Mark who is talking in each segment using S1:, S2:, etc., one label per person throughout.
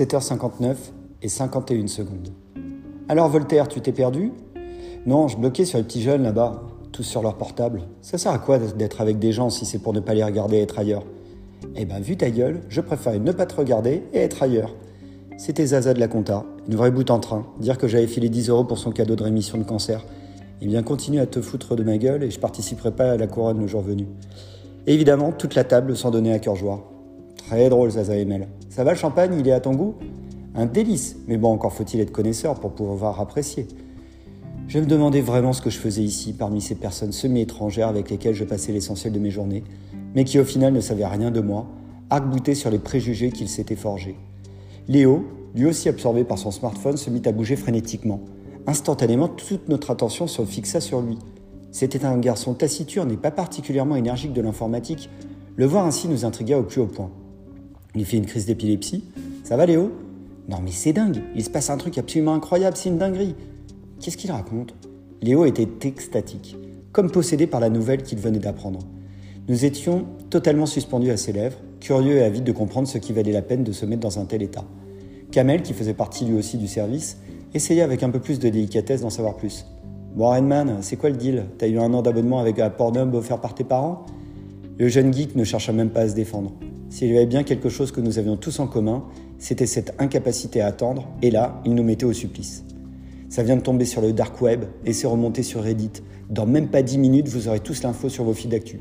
S1: 17h59 et 51 secondes. Alors Voltaire, tu t'es perdu? Non, je bloquais sur les petits jeunes là-bas, tous sur leur portable. Ça sert à quoi d'être avec des gens si c'est pour ne pas les regarder et être ailleurs? Eh ben, vu ta gueule, je préfère ne pas te regarder et être ailleurs. C'était Zaza de la Compta, une vraie bout en train, dire que j'avais filé 10 euros pour son cadeau de rémission de cancer. Eh bien, continue à te foutre de ma gueule et je participerai pas à la couronne le jour venu. évidemment, toute la table s'en donnait à cœur joie. Très drôle, Zaza Emel. Ça va le champagne, il est à ton goût? Un délice, mais bon, encore faut-il être connaisseur pour pouvoir apprécier. Je me demandais vraiment ce que je faisais ici, parmi ces personnes semi-étrangères avec lesquelles je passais l'essentiel de mes journées, mais qui au final ne savaient rien de moi, arc sur les préjugés qu'ils s'étaient forgés. Léo, lui aussi absorbé par son smartphone, se mit à bouger frénétiquement. Instantanément, toute notre attention se fixa sur lui. C'était un garçon taciturne et pas particulièrement énergique de l'informatique. Le voir ainsi nous intrigua au plus haut point. Il fait une crise d'épilepsie. Ça va Léo? Non mais c'est dingue, il se passe un truc absolument incroyable, c'est une dinguerie. Qu'est-ce qu'il raconte? Léo était extatique, comme possédé par la nouvelle qu'il venait d'apprendre. Nous étions totalement suspendus à ses lèvres, curieux et avides de comprendre ce qui valait la peine de se mettre dans un tel état. Kamel, qui faisait partie lui aussi du service, essayait avec un peu plus de délicatesse d'en savoir plus. Bon, c'est quoi le deal? T'as eu un an d'abonnement avec un Pornhub offert par tes parents? Le jeune geek ne chercha même pas à se défendre. S'il y avait bien quelque chose que nous avions tous en commun, c'était cette incapacité à attendre, et là, il nous mettait au supplice. Ça vient de tomber sur le dark web et c'est remonté sur Reddit. Dans même pas 10 minutes, vous aurez tous l'info sur vos fils d'actu.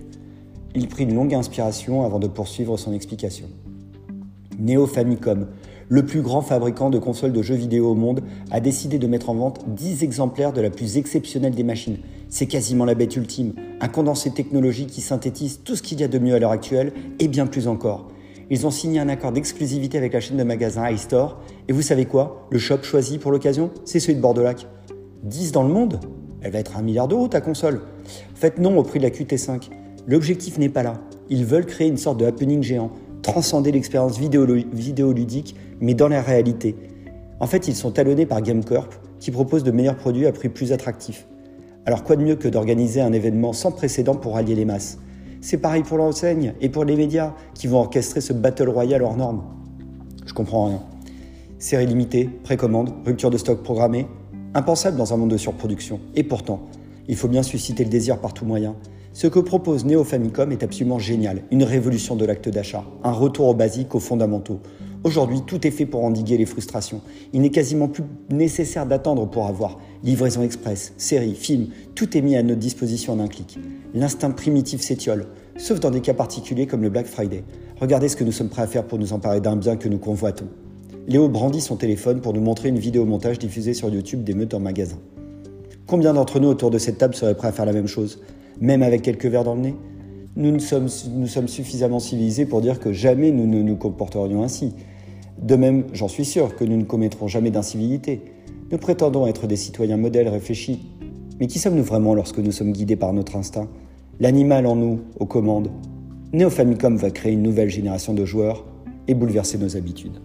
S1: Il prit une longue inspiration avant de poursuivre son explication. Neo Famicom, le plus grand fabricant de consoles de jeux vidéo au monde, a décidé de mettre en vente 10 exemplaires de la plus exceptionnelle des machines. C'est quasiment la bête ultime, un condensé technologique qui synthétise tout ce qu'il y a de mieux à l'heure actuelle et bien plus encore. Ils ont signé un accord d'exclusivité avec la chaîne de magasins iStore. Et vous savez quoi? Le shop choisi pour l'occasion, c'est celui de Bordelac. 10 dans le monde? Elle va être un milliard d'euros ta console. Faites non au prix de la QT5. L'objectif n'est pas là. Ils veulent créer une sorte de happening géant, transcender l'expérience vidéoludique, mais dans la réalité. En fait, ils sont talonnés par GameCorp, qui propose de meilleurs produits à prix plus attractifs. Alors quoi de mieux que d'organiser un événement sans précédent pour rallier les masses? C'est pareil pour l'enseigne et pour les médias qui vont orchestrer ce battle royal hors normes. Je comprends rien. Série limitée, précommande, rupture de stock programmée, impensable dans un monde de surproduction. Et pourtant, il faut bien susciter le désir par tout moyen. Ce que propose Neo Famicom est absolument génial, une révolution de l'acte d'achat, un retour aux basiques, aux fondamentaux. Aujourd'hui, tout est fait pour endiguer les frustrations. Il n'est quasiment plus nécessaire d'attendre pour avoir. Livraison express, séries, films, tout est mis à notre disposition en un clic. L'instinct primitif s'étiole, sauf dans des cas particuliers comme le Black Friday. Regardez ce que nous sommes prêts à faire pour nous emparer d'un bien que nous convoitons. Léo brandit son téléphone pour nous montrer une vidéo montage diffusée sur YouTube d'émeutes en magasin. Combien d'entre nous autour de cette table seraient prêts à faire la même chose, même avec quelques verres dans le nez? Nous, sommes, suffisamment civilisés pour dire que jamais nous ne nous comporterions ainsi. De même, j'en suis sûr que nous ne commettrons jamais d'incivilité. Nous prétendons être des citoyens modèles réfléchis. Mais qui sommes-nous vraiment lorsque nous sommes guidés par notre instinct? L'animal en nous, aux commandes. Neo Famicom va créer une nouvelle génération de joueurs et bouleverser nos habitudes.